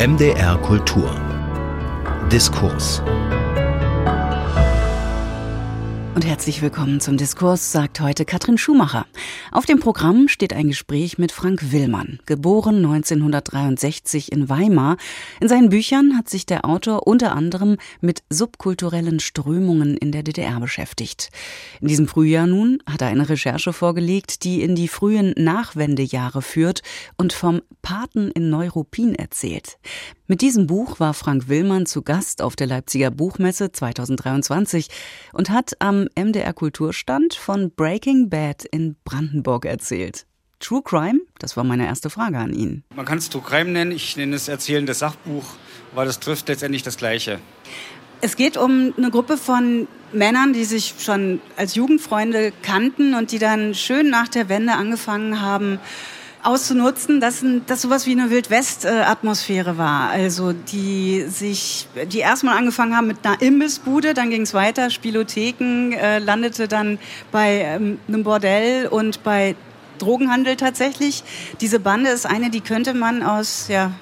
MDR Kultur. Diskurs und herzlich willkommen zum Diskurs, sagt heute Katrin Schumacher. Auf dem Programm steht ein Gespräch mit Frank Willmann, geboren 1963 in Weimar. In seinen Büchern hat sich der Autor unter anderem mit subkulturellen Strömungen in der DDR beschäftigt. In diesem Frühjahr nun hat er eine Recherche vorgelegt, die in die frühen Nachwendejahre führt und vom Paten in Neuruppin erzählt. Mit diesem Buch war Frank Willmann zu Gast auf der Leipziger Buchmesse 2023 und hat am MDR Kulturstand von Breaking Bad in Brandenburg erzählt. True Crime? Das war meine erste Frage an ihn. Man kann es True Crime nennen, ich nenne es erzählendes Sachbuch, weil das trifft letztendlich das Gleiche. Es geht um eine Gruppe von Männern, die sich schon als Jugendfreunde kannten und die dann schön nach der Wende angefangen haben, auszunutzen, dass, dass sowas wie eine Wildwest-Atmosphäre war. Also die sich, die erstmal angefangen haben mit einer Imbissbude, dann ging es weiter, Spielotheken, äh, landete dann bei ähm, einem Bordell und bei Drogenhandel tatsächlich. Diese Bande ist eine, die könnte man aus ja,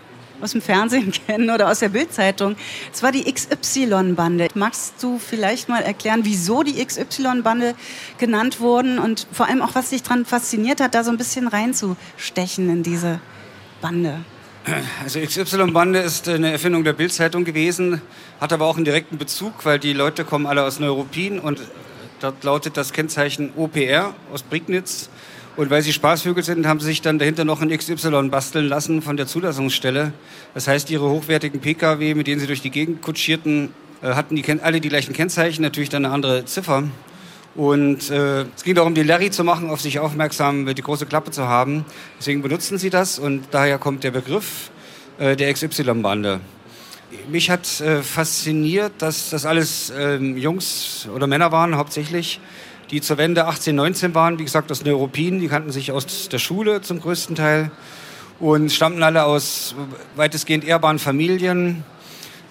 aus dem Fernsehen kennen oder aus der Bildzeitung. Es war die XY-Bande. Magst du vielleicht mal erklären, wieso die XY-Bande genannt wurden und vor allem auch, was dich daran fasziniert hat, da so ein bisschen reinzustechen in diese Bande? Also XY-Bande ist eine Erfindung der Bildzeitung gewesen, hat aber auch einen direkten Bezug, weil die Leute kommen alle aus Neuruppin und dort lautet das Kennzeichen OPR aus Prignitz. Und weil sie Spaßvögel sind, haben sie sich dann dahinter noch ein XY basteln lassen von der Zulassungsstelle. Das heißt, ihre hochwertigen Pkw, mit denen sie durch die Gegend kutschierten, äh, hatten die, alle die gleichen Kennzeichen, natürlich dann eine andere Ziffer. Und äh, es ging darum, die Larry zu machen, auf sich aufmerksam, die große Klappe zu haben. Deswegen benutzen sie das und daher kommt der Begriff äh, der XY-Bande. Mich hat äh, fasziniert, dass das alles ähm, Jungs oder Männer waren hauptsächlich, die zur Wende 18, 19 waren, wie gesagt, aus Neuruppin, die kannten sich aus der Schule zum größten Teil und stammten alle aus weitestgehend ehrbaren Familien,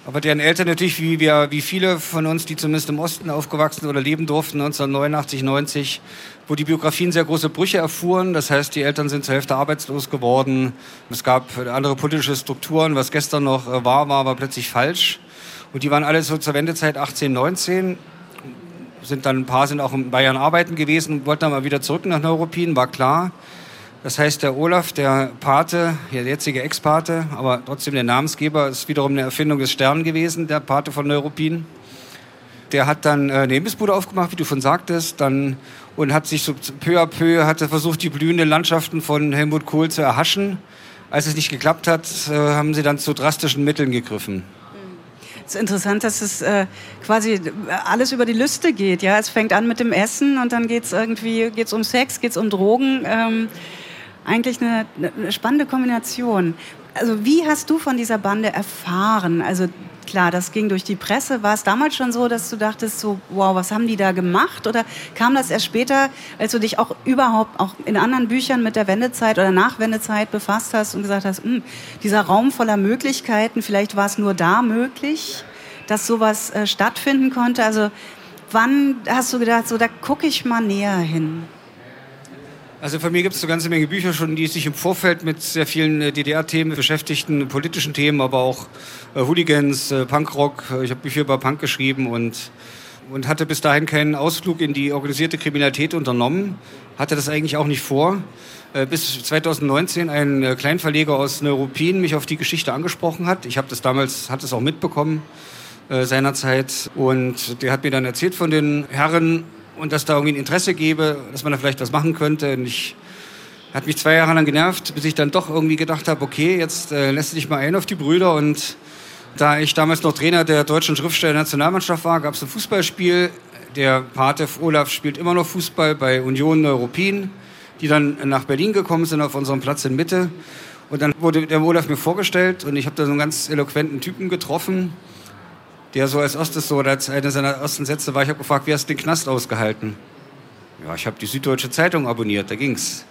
aber deren Eltern natürlich, wie, wir, wie viele von uns, die zumindest im Osten aufgewachsen oder leben durften, 1989, 90, wo die Biografien sehr große Brüche erfuhren. Das heißt, die Eltern sind zur Hälfte arbeitslos geworden. Es gab andere politische Strukturen. Was gestern noch äh, war, war aber plötzlich falsch. Und die waren alle so zur Wendezeit 18, 19 sind dann ein paar sind auch in Bayern arbeiten gewesen, wollten dann mal wieder zurück nach Neuruppin, war klar. Das heißt, der Olaf, der Pate, der jetzige Ex-Pate, aber trotzdem der Namensgeber, ist wiederum eine Erfindung des Stern gewesen, der Pate von Neuruppin. Der hat dann äh, eine Imbissbude aufgemacht, wie du schon sagtest, dann, und hat sich so peu à peu, hatte versucht, die blühenden Landschaften von Helmut Kohl zu erhaschen. Als es nicht geklappt hat, äh, haben sie dann zu drastischen Mitteln gegriffen. Es ist interessant, dass es äh, quasi alles über die Lüste geht. Ja, es fängt an mit dem Essen und dann geht es irgendwie geht's um Sex, geht es um Drogen. Ähm, eigentlich eine, eine spannende Kombination. Also wie hast du von dieser Bande erfahren? Also klar, das ging durch die Presse. War es damals schon so, dass du dachtest, so, wow, was haben die da gemacht? Oder kam das erst später, als du dich auch überhaupt auch in anderen Büchern mit der Wendezeit oder Nachwendezeit befasst hast und gesagt hast, hm, dieser Raum voller Möglichkeiten, vielleicht war es nur da möglich, dass sowas äh, stattfinden konnte? Also wann hast du gedacht, so, da gucke ich mal näher hin? Also von mir gibt es eine ganze Menge Bücher schon, die sich im Vorfeld mit sehr vielen äh, DDR-Themen beschäftigten, politischen Themen, aber auch äh, Hooligans, äh, Punkrock. Ich habe Bücher über Punk geschrieben und, und hatte bis dahin keinen Ausflug in die organisierte Kriminalität unternommen. Hatte das eigentlich auch nicht vor. Bis 2019 ein Kleinverleger aus Neuruppin mich auf die Geschichte angesprochen hat. Ich habe das damals, hat es auch mitbekommen seinerzeit. Und der hat mir dann erzählt von den Herren und dass da irgendwie ein Interesse gäbe, dass man da vielleicht was machen könnte. Und ich hat mich zwei Jahre lang genervt, bis ich dann doch irgendwie gedacht habe, okay, jetzt äh, lässt dich mal ein auf die Brüder. Und da ich damals noch Trainer der deutschen Schriftsteller-Nationalmannschaft war, gab es ein Fußballspiel. Der Pate Olaf spielt immer noch Fußball bei Union Neuruppin, die dann nach Berlin gekommen sind auf unserem Platz in Mitte. Und dann wurde der Olaf mir vorgestellt und ich habe da so einen ganz eloquenten Typen getroffen, der so als erstes so, als eine seiner ersten Sätze war, ich habe gefragt, wie hast du den Knast ausgehalten? Ja, ich habe die Süddeutsche Zeitung abonniert, da ging's.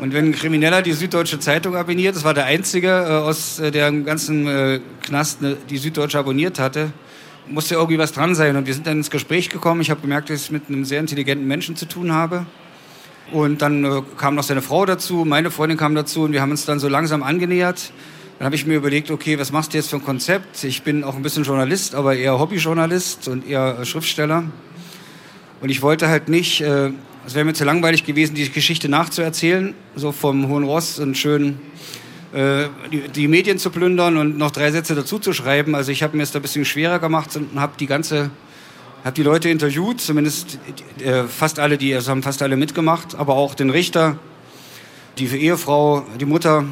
Und wenn ein Krimineller die Süddeutsche Zeitung abonniert, das war der einzige äh, aus äh, der ganzen äh, Knast, ne, die Süddeutsche abonniert hatte, musste irgendwie was dran sein. Und wir sind dann ins Gespräch gekommen. Ich habe gemerkt, dass ich mit einem sehr intelligenten Menschen zu tun habe. Und dann äh, kam noch seine Frau dazu, meine Freundin kam dazu und wir haben uns dann so langsam angenähert Dann habe ich mir überlegt, okay, was machst du jetzt für ein Konzept? Ich bin auch ein bisschen Journalist, aber eher Hobbyjournalist und eher Schriftsteller. Und ich wollte halt nicht, äh, es wäre mir zu langweilig gewesen, die Geschichte nachzuerzählen, so vom Hohen Ross und schön äh, die, die, Medien zu plündern und noch drei Sätze dazu zu schreiben. Also ich habe mir es da ein bisschen schwerer gemacht und habe die ganze, habe die Leute interviewt, zumindest äh, fast alle, die, also haben fast alle mitgemacht, aber auch den Richter, die Ehefrau, die Mutter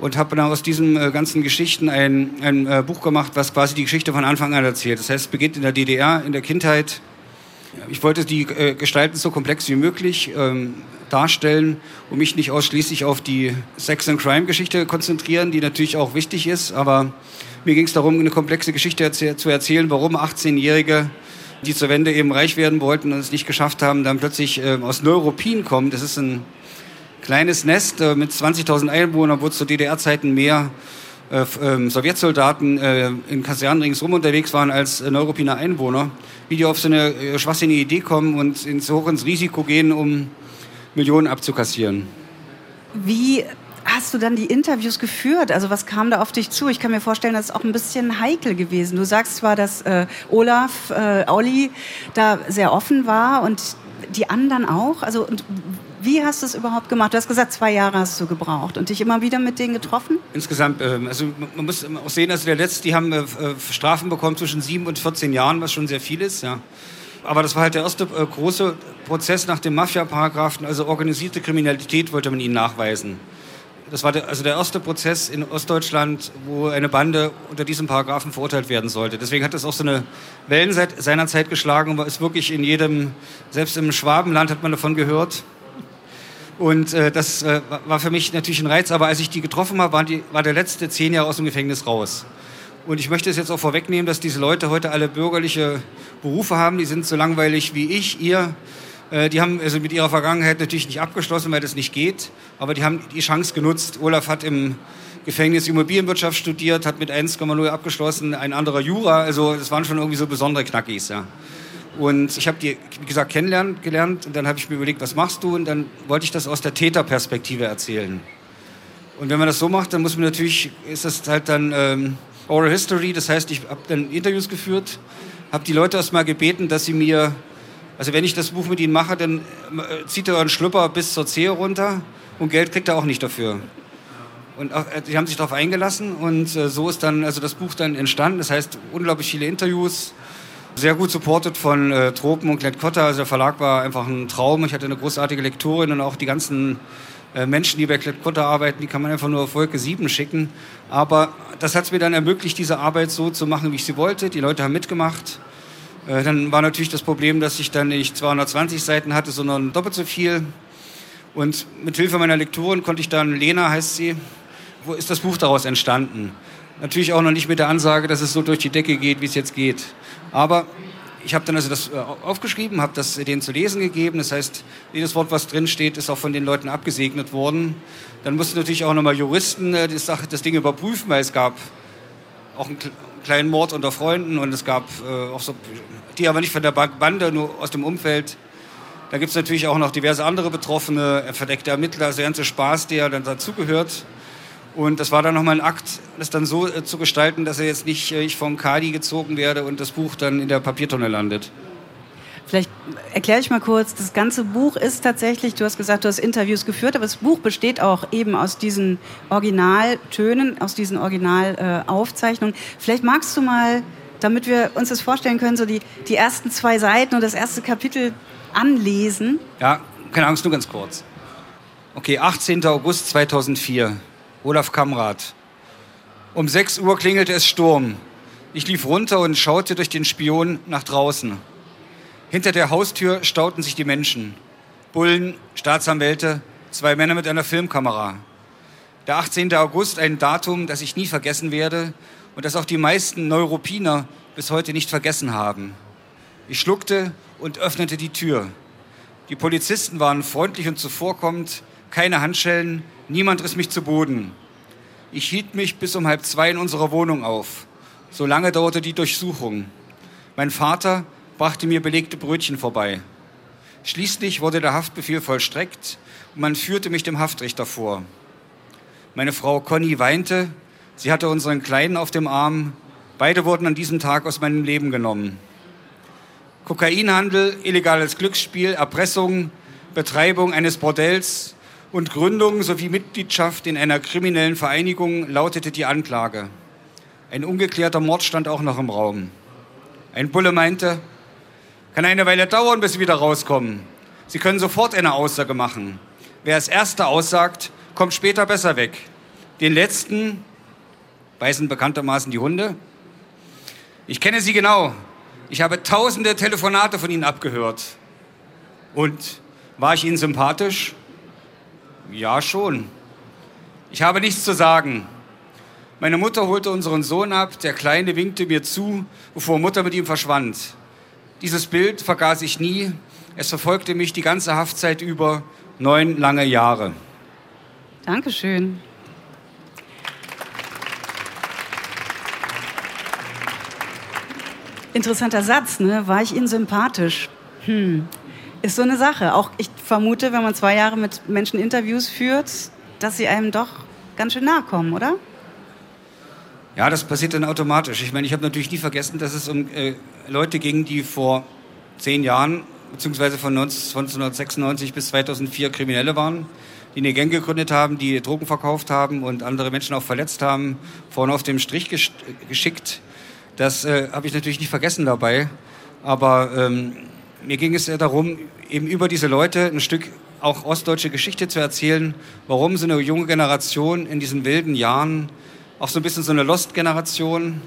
und habe dann aus diesen äh, ganzen Geschichten ein, ein äh, Buch gemacht, was quasi die Geschichte von Anfang an erzählt. Das heißt, es beginnt in der DDR, in der Kindheit. Ich wollte die äh, Gestalten so komplex wie möglich ähm, darstellen und mich nicht ausschließlich auf die Sex and Crime Geschichte konzentrieren, die natürlich auch wichtig ist, aber mir ging es darum, eine komplexe Geschichte zu erzählen, warum 18-Jährige, die zur Wende eben reich werden wollten und es nicht geschafft haben, dann plötzlich äh, aus Neuropin kommen. Das ist ein kleines Nest äh, mit 20.000 Einwohnern, wo zu DDR-Zeiten mehr äh, ähm, Sowjetsoldaten äh, in Kasernen ringsum unterwegs waren als äh, Neuruppiner Einwohner, wie die auf so eine äh, schwachsinnige Idee kommen und ins, hoch ins Risiko gehen, um Millionen abzukassieren. Wie hast du dann die Interviews geführt? Also was kam da auf dich zu? Ich kann mir vorstellen, das ist auch ein bisschen heikel gewesen. Du sagst zwar, dass äh, Olaf, äh, Olli da sehr offen war und die anderen auch. Also wie hast du es überhaupt gemacht? Du hast gesagt, zwei Jahre hast du gebraucht und dich immer wieder mit denen getroffen? Insgesamt, äh, also man muss auch sehen, also der letzte, die haben äh, Strafen bekommen zwischen sieben und 14 Jahren, was schon sehr viel ist, ja. Aber das war halt der erste äh, große Prozess nach dem Mafia-Paragraphen, also organisierte Kriminalität wollte man ihnen nachweisen. Das war der, also der erste Prozess in Ostdeutschland, wo eine Bande unter diesem Paragraphen verurteilt werden sollte. Deswegen hat das auch so eine Wellen seit seiner Zeit geschlagen und war es wirklich in jedem, selbst im Schwabenland hat man davon gehört. Und äh, das äh, war für mich natürlich ein Reiz. Aber als ich die getroffen habe, war, die, war der letzte zehn Jahre aus dem Gefängnis raus. Und ich möchte es jetzt auch vorwegnehmen, dass diese Leute heute alle bürgerliche Berufe haben. Die sind so langweilig wie ich, ihr. Äh, die haben also mit ihrer Vergangenheit natürlich nicht abgeschlossen, weil das nicht geht. Aber die haben die Chance genutzt. Olaf hat im Gefängnis Immobilienwirtschaft studiert, hat mit 1,0 abgeschlossen, ein anderer Jura. Also das waren schon irgendwie so besondere Knackis. Ja. Und ich habe die, wie gesagt, kennenlernen gelernt und dann habe ich mir überlegt, was machst du? Und dann wollte ich das aus der Täterperspektive erzählen. Und wenn man das so macht, dann muss man natürlich, ist das halt dann ähm, Oral History, das heißt, ich habe dann Interviews geführt, habe die Leute erstmal gebeten, dass sie mir, also wenn ich das Buch mit ihnen mache, dann äh, zieht er euren Schlüpper bis zur Zehe runter und Geld kriegt er auch nicht dafür. Und auch, äh, die haben sich darauf eingelassen und äh, so ist dann also das Buch dann entstanden. Das heißt, unglaublich viele Interviews, sehr gut supportet von äh, Tropen und Klett-Cotta. Also der Verlag war einfach ein Traum. Ich hatte eine großartige Lektorin und auch die ganzen äh, Menschen, die bei Klett-Cotta arbeiten, die kann man einfach nur auf Wolke 7 schicken. Aber das hat es mir dann ermöglicht, diese Arbeit so zu machen, wie ich sie wollte. Die Leute haben mitgemacht. Äh, dann war natürlich das Problem, dass ich dann nicht 220 Seiten hatte, sondern doppelt so viel. Und mit Hilfe meiner Lektorin konnte ich dann, Lena heißt sie, wo ist das Buch daraus entstanden? Natürlich auch noch nicht mit der Ansage, dass es so durch die Decke geht, wie es jetzt geht. Aber ich habe dann also das äh, aufgeschrieben, habe das denen zu lesen gegeben. Das heißt, jedes Wort, was drin steht, ist auch von den Leuten abgesegnet worden. Dann mussten natürlich auch nochmal Juristen äh, das, das Ding überprüfen, weil es gab auch einen kleinen Mord unter Freunden und es gab äh, auch so, die aber nicht von der Bande, nur aus dem Umfeld. Da gibt es natürlich auch noch diverse andere Betroffene, verdeckte Ermittler, also der ganze Spaß, der dann dazugehört. Und das war dann nochmal ein Akt, das dann so äh, zu gestalten, dass er jetzt nicht äh, ich vom Kadi gezogen werde und das Buch dann in der Papiertonne landet. Vielleicht erkläre ich mal kurz, das ganze Buch ist tatsächlich, du hast gesagt, du hast Interviews geführt, aber das Buch besteht auch eben aus diesen Originaltönen, aus diesen Originalaufzeichnungen. Vielleicht magst du mal, damit wir uns das vorstellen können, so die, die ersten zwei Seiten und das erste Kapitel anlesen. Ja, keine Angst, nur ganz kurz. Okay, 18. August 2004. Olaf Kamrat. Um 6 Uhr klingelte es Sturm. Ich lief runter und schaute durch den Spion nach draußen. Hinter der Haustür stauten sich die Menschen. Bullen, Staatsanwälte, zwei Männer mit einer Filmkamera. Der 18. August, ein Datum, das ich nie vergessen werde und das auch die meisten Neuropiner bis heute nicht vergessen haben. Ich schluckte und öffnete die Tür. Die Polizisten waren freundlich und zuvorkommend, keine Handschellen, niemand riss mich zu Boden. Ich hielt mich bis um halb zwei in unserer Wohnung auf. So lange dauerte die Durchsuchung. Mein Vater brachte mir belegte Brötchen vorbei. Schließlich wurde der Haftbefehl vollstreckt und man führte mich dem Haftrichter vor. Meine Frau Conny weinte Sie hatte unseren Kleinen auf dem Arm. Beide wurden an diesem Tag aus meinem Leben genommen. Kokainhandel, illegales Glücksspiel, Erpressung, Betreibung eines Bordells und Gründung sowie Mitgliedschaft in einer kriminellen Vereinigung lautete die Anklage. Ein ungeklärter Mord stand auch noch im Raum. Ein Bulle meinte, kann eine Weile dauern, bis Sie wieder rauskommen. Sie können sofort eine Aussage machen. Wer als Erster aussagt, kommt später besser weg. Den letzten beißen bekanntermaßen die Hunde. Ich kenne Sie genau. Ich habe tausende Telefonate von Ihnen abgehört. Und war ich Ihnen sympathisch? Ja, schon. Ich habe nichts zu sagen. Meine Mutter holte unseren Sohn ab, der Kleine winkte mir zu, bevor Mutter mit ihm verschwand. Dieses Bild vergaß ich nie. Es verfolgte mich die ganze Haftzeit über, neun lange Jahre. Dankeschön. Interessanter Satz, ne? War ich Ihnen sympathisch? Hm. Ist so eine Sache. Auch ich vermute, wenn man zwei Jahre mit Menschen Interviews führt, dass sie einem doch ganz schön nahe kommen, oder? Ja, das passiert dann automatisch. Ich meine, ich habe natürlich nie vergessen, dass es um äh, Leute ging, die vor zehn Jahren, beziehungsweise von 1996 bis 2004 Kriminelle waren, die eine Gang gegründet haben, die Drogen verkauft haben und andere Menschen auch verletzt haben, vorne auf dem Strich geschickt. Das äh, habe ich natürlich nicht vergessen dabei. Aber ähm, mir ging es darum, eben über diese Leute ein Stück auch ostdeutsche Geschichte zu erzählen, warum so eine junge Generation in diesen wilden Jahren, auch so ein bisschen so eine Lost-Generation,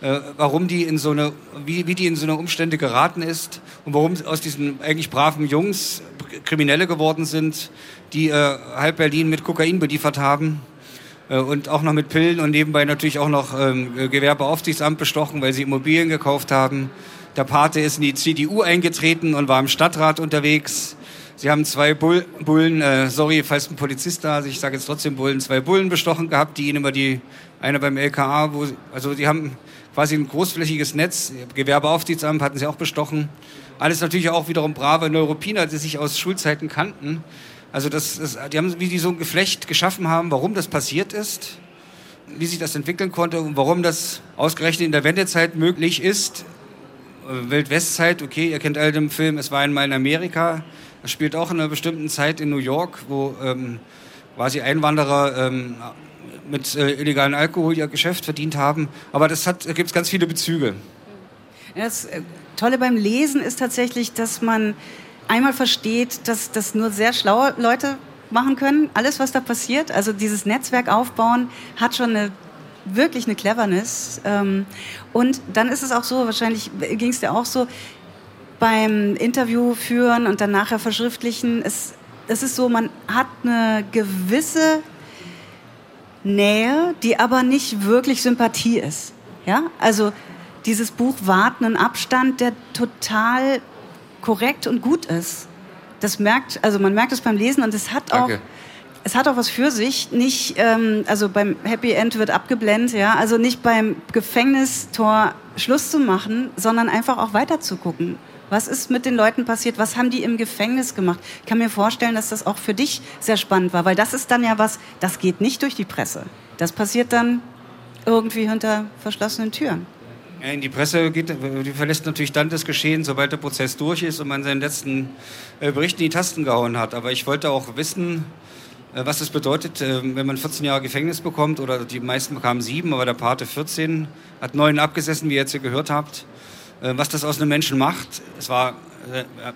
äh, warum die in so eine, wie, wie die in so eine Umstände geraten ist und warum aus diesen eigentlich braven Jungs Kriminelle geworden sind, die äh, halb Berlin mit Kokain beliefert haben äh, und auch noch mit Pillen und nebenbei natürlich auch noch ähm, Gewerbeaufsichtsamt bestochen, weil sie Immobilien gekauft haben. Der Pate ist in die CDU eingetreten und war im Stadtrat unterwegs. Sie haben zwei Bull Bullen, äh, sorry, falls ein Polizist da ist, ich sage jetzt trotzdem Bullen, zwei Bullen bestochen gehabt, die ihnen über die, eine beim LKA, wo, also die haben quasi ein großflächiges Netz, Gewerbeaufsichtsamt hatten sie auch bestochen. Alles natürlich auch wiederum brave Neuropiner, die sich aus Schulzeiten kannten. Also das, das, die haben, wie die so ein Geflecht geschaffen haben, warum das passiert ist, wie sich das entwickeln konnte und warum das ausgerechnet in der Wendezeit möglich ist. Wildwestzeit, okay, ihr kennt alle den Film Es war einmal in Amerika. Das spielt auch in einer bestimmten Zeit in New York, wo ähm, quasi Einwanderer ähm, mit äh, illegalen Alkohol ihr Geschäft verdient haben. Aber das hat, da gibt es ganz viele Bezüge. Das äh, Tolle beim Lesen ist tatsächlich, dass man einmal versteht, dass das nur sehr schlaue Leute machen können, alles, was da passiert. Also dieses Netzwerk aufbauen hat schon eine wirklich eine Cleverness. Ähm, und dann ist es auch so, wahrscheinlich ging es dir auch so, beim Interview führen und dann nachher verschriftlichen, es, es ist so, man hat eine gewisse Nähe, die aber nicht wirklich Sympathie ist. Ja? Also dieses Buch wahrt einen Abstand, der total korrekt und gut ist. Das merkt, also man merkt es beim Lesen und es hat auch, es hat auch was für sich. Nicht, ähm, also beim Happy End wird abgeblendet, ja, also nicht beim Gefängnistor Schluss zu machen, sondern einfach auch weiter zu gucken. Was ist mit den Leuten passiert? Was haben die im Gefängnis gemacht? Ich kann mir vorstellen, dass das auch für dich sehr spannend war, weil das ist dann ja was, das geht nicht durch die Presse. Das passiert dann irgendwie hinter verschlossenen Türen. In die Presse geht, die verlässt natürlich dann das Geschehen, sobald der Prozess durch ist und man seinen letzten äh, Bericht in die Tasten gehauen hat. Aber ich wollte auch wissen, was es bedeutet, äh, wenn man 14 Jahre Gefängnis bekommt, oder die meisten bekamen sieben, aber der Pate 14, hat neun abgesessen, wie ihr jetzt hier gehört habt. Was das aus einem Menschen macht, es war,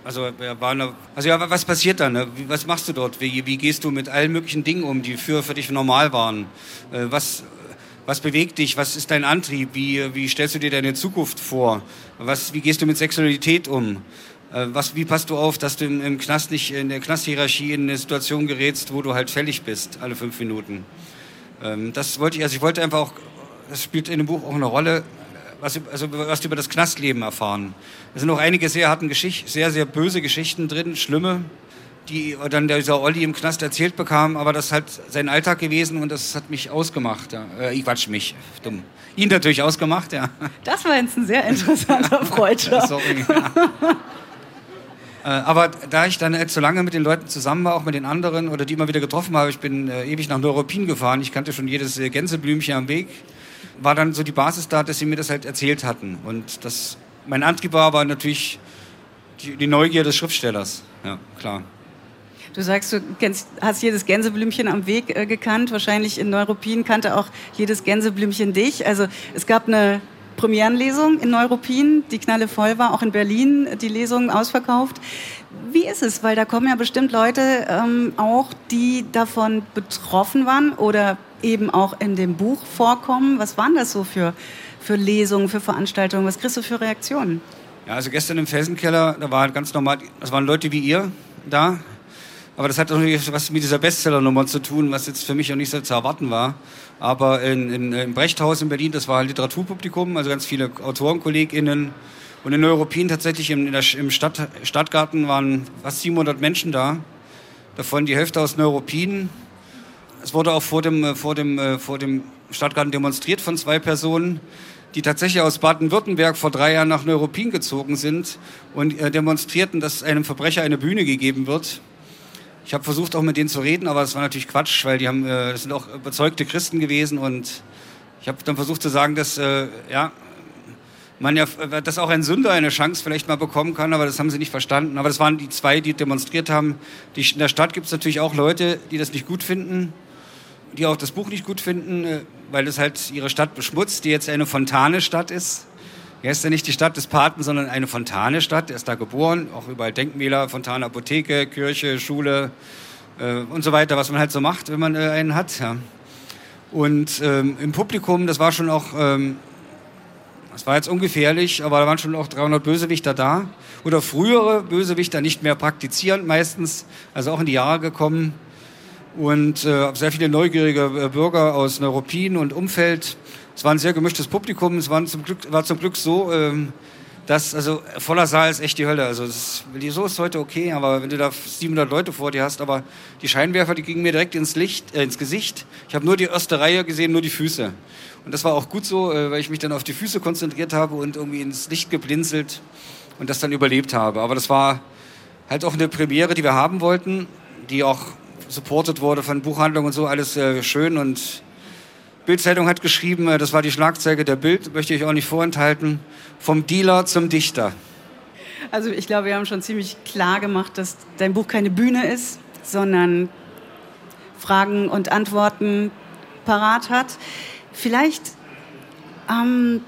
also, war eine, also ja, was passiert dann? Ne? Was machst du dort? Wie, wie gehst du mit allen möglichen Dingen um, die für, für dich normal waren? Was, was bewegt dich? Was ist dein Antrieb? Wie, wie stellst du dir deine Zukunft vor? Was, wie gehst du mit Sexualität um? Äh, was, wie passt du auf, dass du im, im Knast nicht in der Knasthierarchie in eine Situation gerätst, wo du halt fällig bist, alle fünf Minuten? Ähm, das wollte ich, also ich wollte einfach auch, das spielt in dem Buch auch eine Rolle, was, also was du über das Knastleben erfahren. Da sind auch einige sehr harten Geschichten, sehr, sehr böse Geschichten drin, schlimme die dann dieser Olli im Knast erzählt bekam, aber das ist halt sein Alltag gewesen und das hat mich ausgemacht. Ja. Äh, ich quatsch mich, dumm. Ihn natürlich ausgemacht, ja. Das war jetzt ein sehr interessanter Freudscher. Sorry. Ja. Äh, aber da ich dann jetzt so lange mit den Leuten zusammen war, auch mit den anderen oder die immer wieder getroffen habe, ich bin äh, ewig nach Neuruppin gefahren, ich kannte schon jedes äh, Gänseblümchen am Weg, war dann so die Basis da, dass sie mir das halt erzählt hatten. Und das, mein Antrieb war aber natürlich die, die Neugier des Schriftstellers. Ja, klar. Du sagst, du kennst, hast jedes Gänseblümchen am Weg äh, gekannt. Wahrscheinlich in Neuruppin kannte auch jedes Gänseblümchen dich. Also es gab eine Premierenlesung in Neuruppin, die knalle voll war, auch in Berlin die Lesung ausverkauft. Wie ist es? Weil da kommen ja bestimmt Leute ähm, auch, die davon betroffen waren oder eben auch in dem Buch vorkommen. Was waren das so für, für Lesungen, für Veranstaltungen? Was kriegst du für Reaktionen? Ja, also gestern im Felsenkeller, da waren ganz normal, das waren Leute wie ihr da. Aber das hat natürlich was mit dieser Bestseller-Nummer zu tun, was jetzt für mich auch nicht so zu erwarten war. Aber in, in, im Brechthaus in Berlin, das war ein Literaturpublikum, also ganz viele AutorenkollegInnen. Und in Europien tatsächlich im, der, im Stadt, Stadtgarten waren fast 700 Menschen da. Davon die Hälfte aus Neuruppin. Es wurde auch vor dem, vor dem, vor dem Stadtgarten demonstriert von zwei Personen die tatsächlich aus Baden-Württemberg vor drei Jahren nach Neuruppin gezogen sind und äh, demonstrierten, dass einem Verbrecher eine Bühne gegeben wird. Ich habe versucht, auch mit denen zu reden, aber das war natürlich Quatsch, weil die haben, äh, das sind auch überzeugte Christen gewesen und ich habe dann versucht zu sagen, dass äh, ja, man ja, dass auch ein Sünder eine Chance vielleicht mal bekommen kann, aber das haben sie nicht verstanden. Aber das waren die zwei, die demonstriert haben. Die, in der Stadt gibt es natürlich auch Leute, die das nicht gut finden, die auch das Buch nicht gut finden, äh, weil es halt ihre Stadt beschmutzt, die jetzt eine Fontane-Stadt ist. Er ist ja nicht die Stadt des Paten, sondern eine Fontane-Stadt. Er ist da geboren, auch überall Denkmäler, Fontane, Apotheke, Kirche, Schule äh, und so weiter, was man halt so macht, wenn man äh, einen hat. Ja. Und ähm, im Publikum, das war schon auch, ähm, das war jetzt ungefährlich, aber da waren schon auch 300 Bösewichter da. Oder frühere Bösewichter, nicht mehr praktizierend meistens, also auch in die Jahre gekommen. Und äh, sehr viele neugierige äh, Bürger aus Neuruppin und Umfeld es war ein sehr gemischtes Publikum. Es war zum Glück, war zum Glück so, ähm, dass, also voller Saal ist echt die Hölle. Also das, so ist heute okay, aber wenn du da 700 Leute vor dir hast, aber die Scheinwerfer, die gingen mir direkt ins Licht, äh, ins Gesicht. Ich habe nur die erste Reihe gesehen, nur die Füße. Und das war auch gut so, äh, weil ich mich dann auf die Füße konzentriert habe und irgendwie ins Licht geblinzelt und das dann überlebt habe. Aber das war halt auch eine Premiere, die wir haben wollten, die auch supported wurde von Buchhandlungen und so, alles äh, schön und Bildzeitung hat geschrieben, äh, das war die Schlagzeile der Bild, möchte ich auch nicht vorenthalten, vom Dealer zum Dichter. Also ich glaube, wir haben schon ziemlich klar gemacht, dass dein Buch keine Bühne ist, sondern Fragen und Antworten parat hat. Vielleicht ähm,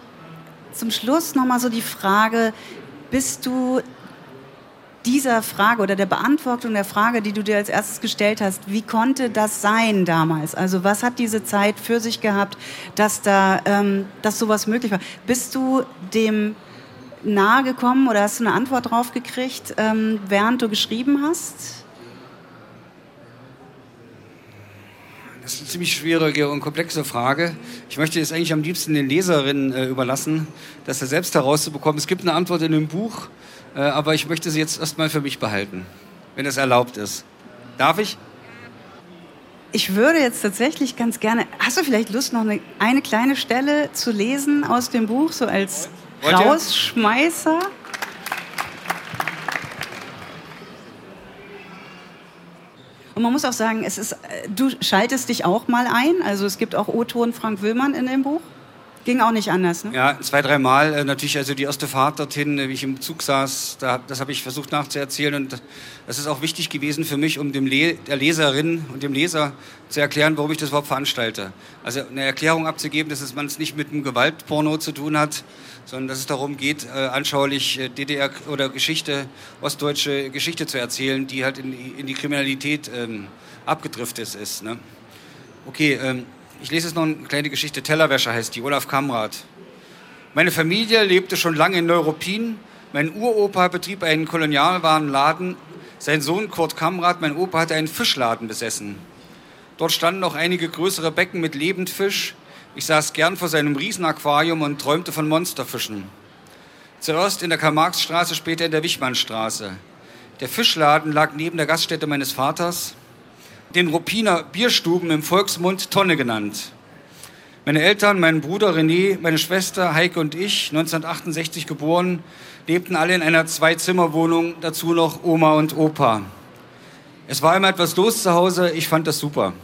zum Schluss nochmal so die Frage, bist du dieser Frage oder der Beantwortung der Frage, die du dir als erstes gestellt hast, wie konnte das sein damals? Also was hat diese Zeit für sich gehabt, dass da, ähm, dass sowas möglich war? Bist du dem nahe gekommen oder hast du eine Antwort drauf gekriegt, ähm, während du geschrieben hast? Das ist eine ziemlich schwierige und komplexe Frage. Ich möchte es eigentlich am liebsten den Leserinnen äh, überlassen, das selbst herauszubekommen. Es gibt eine Antwort in dem Buch, äh, aber ich möchte sie jetzt erstmal für mich behalten, wenn es erlaubt ist. Darf ich? Ich würde jetzt tatsächlich ganz gerne. Hast du vielleicht Lust, noch eine, eine kleine Stelle zu lesen aus dem Buch, so als Wollt Rausschmeißer? Und man muss auch sagen, es ist, äh, du schaltest dich auch mal ein. Also es gibt auch O-Ton Frank Willmann in dem Buch. Ging auch nicht anders, ne? Ja, zwei, dreimal. Äh, natürlich, also die erste Fahrt dorthin, äh, wie ich im Zug saß, da, das habe ich versucht nachzuerzählen. Und das ist auch wichtig gewesen für mich, um dem Le der Leserin und dem Leser zu erklären, warum ich das überhaupt veranstalte. Also eine Erklärung abzugeben, dass man es nicht mit einem Gewaltporno zu tun hat, sondern dass es darum geht, äh, anschaulich äh, DDR oder Geschichte, ostdeutsche Geschichte zu erzählen, die halt in, in die Kriminalität ähm, abgedriftet ist. Ne? Okay, ähm, ich lese jetzt noch eine kleine Geschichte. Tellerwäscher heißt die, Olaf Kamrat. Meine Familie lebte schon lange in Neuruppin. Mein Uropa betrieb einen Kolonialwarenladen. Sein Sohn Kurt Kamrat, mein Opa, hatte einen Fischladen besessen. Dort standen noch einige größere Becken mit Lebendfisch. Ich saß gern vor seinem Riesenaquarium und träumte von Monsterfischen. Zuerst in der Karl-Marx-Straße, später in der Wichmannstraße. Der Fischladen lag neben der Gaststätte meines Vaters den Ruppiner Bierstuben im Volksmund Tonne genannt. Meine Eltern, mein Bruder René, meine Schwester Heike und ich, 1968 geboren, lebten alle in einer Zwei-Zimmer-Wohnung, dazu noch Oma und Opa. Es war immer etwas los zu Hause, ich fand das super.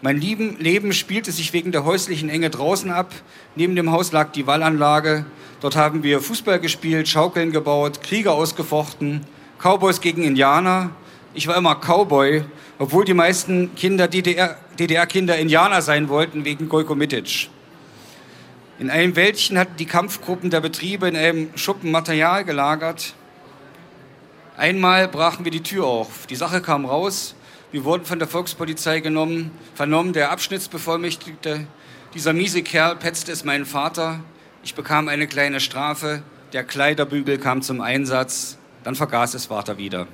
Mein Leben spielte sich wegen der häuslichen Enge draußen ab. Neben dem Haus lag die Wallanlage. Dort haben wir Fußball gespielt, Schaukeln gebaut, Kriege ausgefochten, Cowboys gegen Indianer. Ich war immer Cowboy, obwohl die meisten Kinder DDR, DDR-Kinder Indianer sein wollten wegen Gojko Mitic. In einem Wäldchen hatten die Kampfgruppen der Betriebe in einem Schuppen Material gelagert. Einmal brachen wir die Tür auf. Die Sache kam raus. Wir wurden von der Volkspolizei genommen, vernommen. Der Abschnittsbevollmächtigte, dieser miese Kerl, petzte es meinen Vater. Ich bekam eine kleine Strafe. Der Kleiderbügel kam zum Einsatz. Dann vergaß es Vater wieder.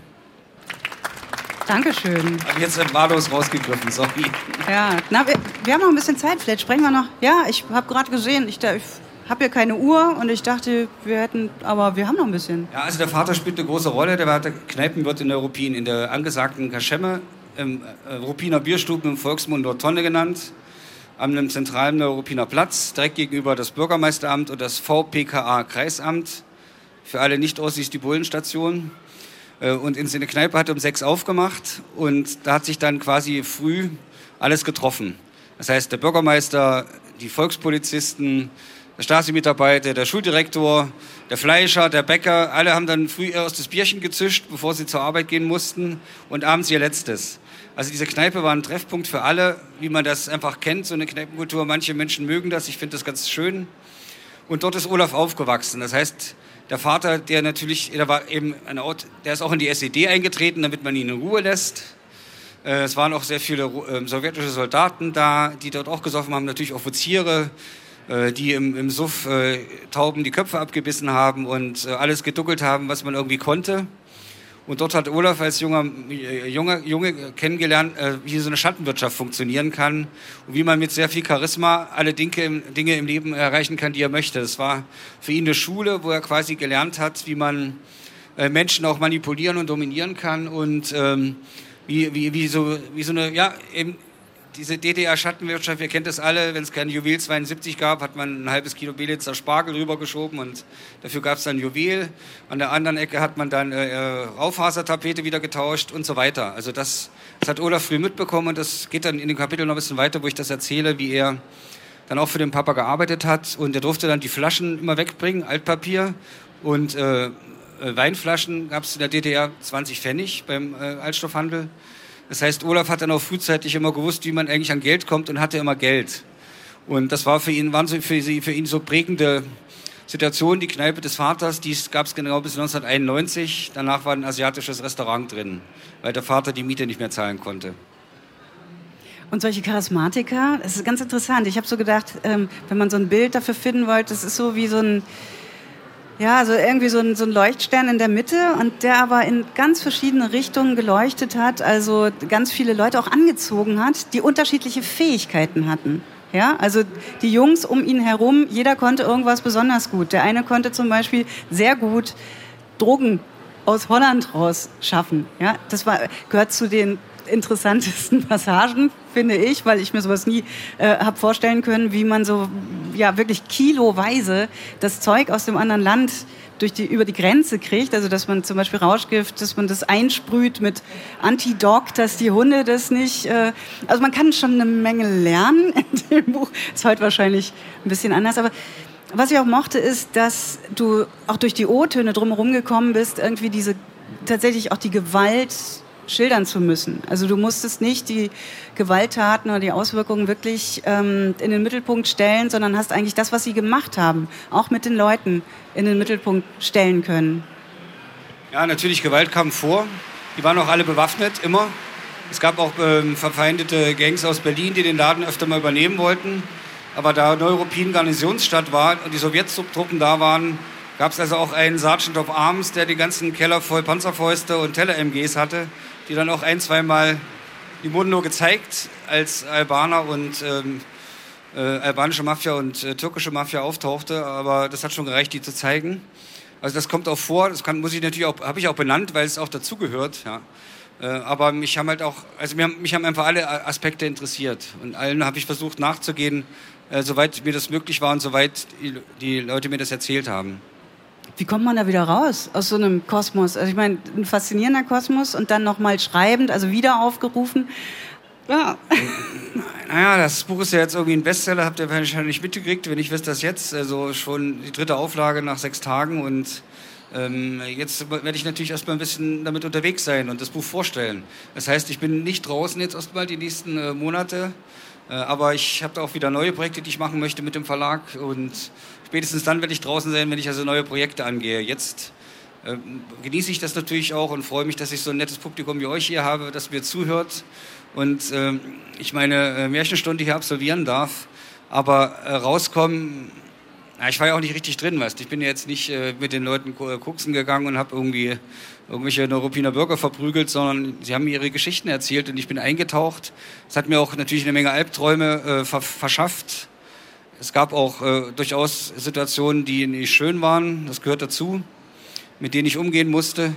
Dankeschön. Habe jetzt wahllos rausgegriffen, sorry. Ja, na, wir, wir, haben noch ein bisschen Zeit, vielleicht sprechen wir noch. Ja, ich habe gerade gesehen, ich, ich habe hier keine Uhr und ich dachte, wir hätten, aber wir haben noch ein bisschen. Ja, also der Vater spielt eine große Rolle. Der war der Kneipenwirt in der Ruppin, in der angesagten Kaschemme im äh, Ruppiner Bierstuben im Volksmund dort Tonne genannt, an einem zentralen Ruppiner Platz, direkt gegenüber das Bürgermeisteramt und das VPKA Kreisamt. Für alle Nicht-Ossis die Bullenstation. Äh, und in seine Kneipe hat um sechs aufgemacht und da hat sich dann quasi früh alles getroffen. Das heißt, der Bürgermeister, die Volkspolizisten, der Stasi-Mitarbeiter, der Schuldirektor, der Fleischer, der Bäcker, alle haben dann früh erst das Bierchen gezischt, bevor sie zur Arbeit gehen mussten und abends ihr letztes. Also diese Kneipe war ein Treffpunkt für alle, wie man das einfach kennt, so eine Kneipenkultur. Manche Menschen mögen das, ich finde das ganz schön. Und dort ist Olaf aufgewachsen. Das heißt, der Vater, der natürlich, der war eben ein Ort, der ist auch in die SED eingetreten, damit man ihn in Ruhe lässt. Äh, es waren auch sehr viele ähm, sowjetische Soldaten da, die dort auch gesoffen haben, natürlich Offiziere, äh, die im, im Suff äh, Tauben die Köpfe abgebissen haben und alles geduckelt haben, was man irgendwie konnte. Und dort hat Olaf als junger, äh, junger Junge kennengelernt, äh, wie so eine Schattenwirtschaft funktionieren kann und wie man mit sehr viel Charisma alle Dinge, Dinge im Leben erreichen kann, die er möchte. Das war für ihn eine Schule, wo er quasi gelernt hat, wie man äh, Menschen auch manipulieren und dominieren kann und ähm, wie, wie, wie, so, wie so eine, ja, eben diese DDR-Schattenwirtschaft, ihr kennt das alle, wenn es kein Juwel 72 gab, hat man ein halbes Kilo Belitzer Spargel rübergeschoben und dafür gab es dann Juwel. An der anderen Ecke hat man dann äh, äh, Raufasertapete wieder getauscht und so weiter. Also das, das hat Olaf früh mitbekommen und das geht dann in dem Kapitel noch ein bisschen weiter, wo ich das erzähle, wie er dann auch für den Papa gearbeitet hat und er durfte dann die Flaschen immer wegbringen, Altpapier und äh, äh Weinflaschen gab es in der DDR 20 Pfennig beim äh, Altstoffhandel. Das heißt, Olaf hat dann auch frühzeitig immer gewusst, wie man eigentlich an Geld kommt und hatte immer Geld. Und das war für ihn, waren so für, sie, für ihn so prägende Situationen. Die Kneipe des Vaters, die gab es genau bis 1991. Danach war ein asiatisches Restaurant drin, weil der Vater die Miete nicht mehr zahlen konnte. Und solche Charismatiker, das ist ganz interessant. Ich habe so gedacht, ähm, wenn man so ein Bild dafür finden wollte, das ist so wie so ein ja, also irgendwie so ein, so ein Leuchtstern in der Mitte und der aber in ganz verschiedene Richtungen geleuchtet hat, also ganz viele Leute auch angezogen hat, die unterschiedliche Fähigkeiten hatten. Ja, also die Jungs um ihn herum, jeder konnte irgendwas besonders gut. Der eine konnte zum Beispiel sehr gut Drogen aus Holland raus schaffen. Ja, das war, gehört zu den interessantesten Passagen, finde ich, weil ich mir sowas nie äh, habe vorstellen können, wie man so ja wirklich kiloweise das Zeug aus dem anderen Land durch die, über die Grenze kriegt, also dass man zum Beispiel Rauschgift, dass man das einsprüht mit Anti-Dog, dass die Hunde das nicht, äh, also man kann schon eine Menge lernen in dem Buch, ist heute wahrscheinlich ein bisschen anders, aber was ich auch mochte, ist, dass du auch durch die O-Töne drumherum gekommen bist, irgendwie diese, tatsächlich auch die Gewalt schildern zu müssen. Also du musstest nicht die Gewalttaten oder die Auswirkungen wirklich ähm, in den Mittelpunkt stellen, sondern hast eigentlich das, was sie gemacht haben, auch mit den Leuten in den Mittelpunkt stellen können. Ja, natürlich, Gewalt kam vor. Die waren auch alle bewaffnet, immer. Es gab auch ähm, verfeindete Gangs aus Berlin, die den Laden öfter mal übernehmen wollten. Aber da Neuruppin Garnisonsstadt war und die Sowjettruppen da waren, gab es also auch einen Sergeant of Arms, der die ganzen Keller voll Panzerfäuste und Teller-MGs hatte die dann auch ein, zweimal die wurden nur gezeigt, als Albaner und ähm, äh, albanische Mafia und äh, türkische Mafia auftauchte, aber das hat schon gereicht, die zu zeigen. Also das kommt auch vor, das kann, muss ich natürlich auch, habe ich auch benannt, weil es auch dazugehört. Ja. Äh, aber mich haben halt auch, also mich haben, einfach alle Aspekte interessiert und allen habe ich versucht nachzugehen, äh, soweit mir das möglich war und soweit die Leute mir das erzählt haben. Wie kommt man da wieder raus aus so einem Kosmos? Also ich meine, ein faszinierender Kosmos und dann nochmal schreibend, also wieder aufgerufen. Ja. Naja, das Buch ist ja jetzt irgendwie ein Bestseller, habt ihr wahrscheinlich mitgekriegt, wenn ich wisst das jetzt, also schon die dritte Auflage nach sechs Tagen und ähm, jetzt werde ich natürlich erstmal ein bisschen damit unterwegs sein und das Buch vorstellen. Das heißt, ich bin nicht draußen jetzt erstmal die nächsten äh, Monate, aber ich habe auch wieder neue Projekte, die ich machen möchte mit dem Verlag und spätestens dann werde ich draußen sein, wenn ich also neue Projekte angehe. Jetzt äh, genieße ich das natürlich auch und freue mich, dass ich so ein nettes Publikum wie euch hier habe, das mir zuhört und äh, ich meine äh, Märchenstunde hier absolvieren darf. Aber äh, rauskommen, na, ich war ja auch nicht richtig drin, weißt Ich bin jetzt nicht äh, mit den Leuten koksen gegangen und habe irgendwie irgendwelche Neuruppiner Bürger verprügelt, sondern sie haben mir ihre Geschichten erzählt und ich bin eingetaucht. Es hat mir auch natürlich eine Menge Albträume äh, ver verschafft. Es gab auch äh, durchaus Situationen, die nicht schön waren, das gehört dazu, mit denen ich umgehen musste.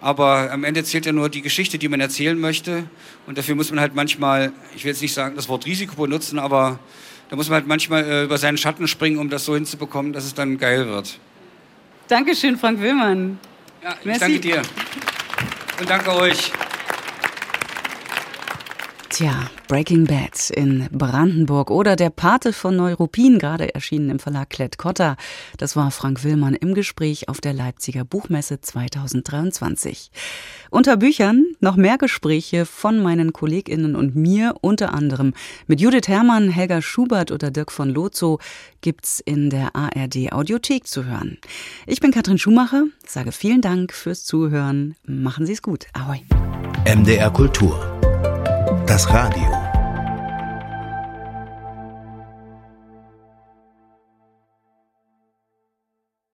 Aber am Ende zählt ja nur die Geschichte, die man erzählen möchte. Und dafür muss man halt manchmal, ich will jetzt nicht sagen, das Wort Risiko benutzen, aber da muss man halt manchmal äh, über seinen Schatten springen, um das so hinzubekommen, dass es dann geil wird. Dankeschön, Frank Willmann. Ja, ich Merci. danke dir. Und danke euch. Tja, Breaking Bad in Brandenburg oder Der Pate von Neuruppin, gerade erschienen im Verlag Klett-Cotta. Das war Frank Willmann im Gespräch auf der Leipziger Buchmesse 2023. Unter Büchern noch mehr Gespräche von meinen KollegInnen und mir, unter anderem mit Judith Herrmann, Helga Schubert oder Dirk von Lozo, gibt's in der ARD Audiothek zu hören. Ich bin Katrin Schumacher, sage vielen Dank fürs Zuhören. Machen Sie es gut. Ahoi. MDR Kultur das Radio.